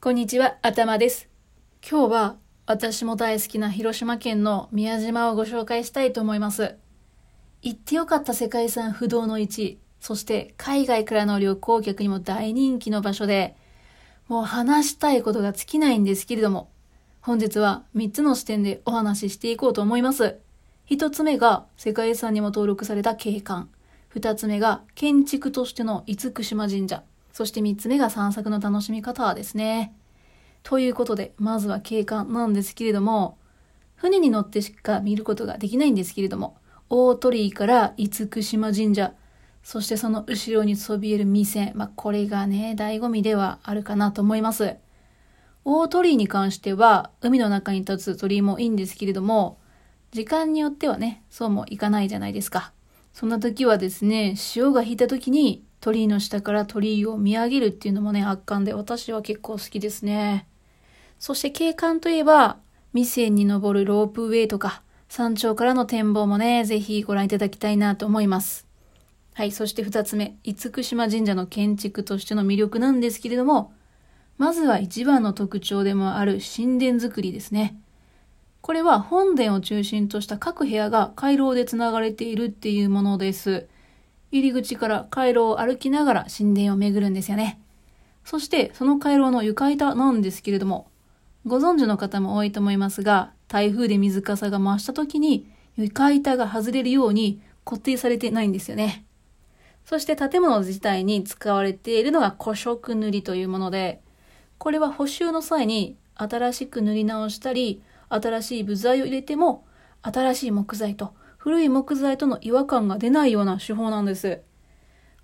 こんにちは、頭です。今日は私も大好きな広島県の宮島をご紹介したいと思います。行ってよかった世界遺産不動の1位、そして海外からの旅行客にも大人気の場所で、もう話したいことが尽きないんですけれども、本日は3つの視点でお話ししていこうと思います。1つ目が世界遺産にも登録された景観。2つ目が建築としての厳島神社。そして3つ目が散策の楽しみ方ですね。ということで、まずは景観なんですけれども、船に乗ってしか見ることができないんですけれども、大鳥居から厳島神社、そしてその後ろにそびえる店、まあ、これがね、醍醐味ではあるかなと思います。大鳥居に関しては、海の中に立つ鳥居もいいんですけれども、時間によってはね、そうもいかないじゃないですか。そんな時はですね、潮が引いた時に鳥居の下から鳥居を見上げるっていうのもね、圧巻で私は結構好きですね。そして景観といえば、未線に登るロープウェイとか、山頂からの展望もね、ぜひご覧いただきたいなと思います。はい、そして二つ目、厳島神社の建築としての魅力なんですけれども、まずは一番の特徴でもある神殿作りですね。これは本殿を中心とした各部屋が回廊でつながれているっていうものです。入り口から回廊を歩きながら神殿を巡るんですよね。そしてその回廊の床板なんですけれども、ご存知の方も多いと思いますが、台風で水かさが増した時に床板が外れるように固定されてないんですよね。そして建物自体に使われているのが古色塗りというもので、これは補修の際に新しく塗り直したり、新しい部材を入れても、新しい木材と古い木材との違和感が出ないような手法なんです。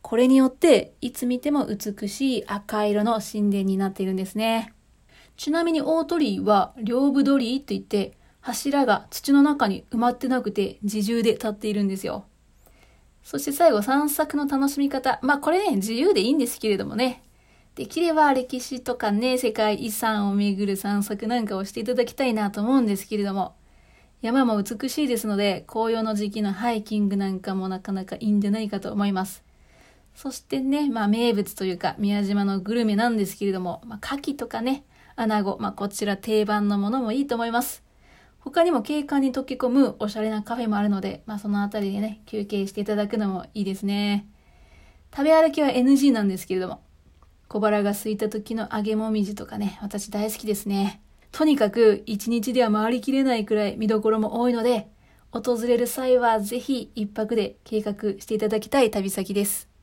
これによって、いつ見ても美しい赤色の神殿になっているんですね。ちなみに大鳥居は両部鳥居といって、柱が土の中に埋まってなくて自重で立っているんですよ。そして最後散策の楽しみ方。まあこれね、自由でいいんですけれどもね。できれば歴史とかね、世界遺産を巡る散策なんかをしていただきたいなと思うんですけれども、山も美しいですので、紅葉の時期のハイキングなんかもなかなかいいんじゃないかと思います。そしてね、まあ名物というか、宮島のグルメなんですけれども、まあ牡蠣とかね、穴子、まあこちら定番のものもいいと思います。他にも景観に溶け込むおしゃれなカフェもあるので、まあそのあたりでね、休憩していただくのもいいですね。食べ歩きは NG なんですけれども、小腹が空いた時の揚げもみじとかね、私大好きですね。とにかく一日では回りきれないくらい見どころも多いので、訪れる際はぜひ一泊で計画していただきたい旅先です。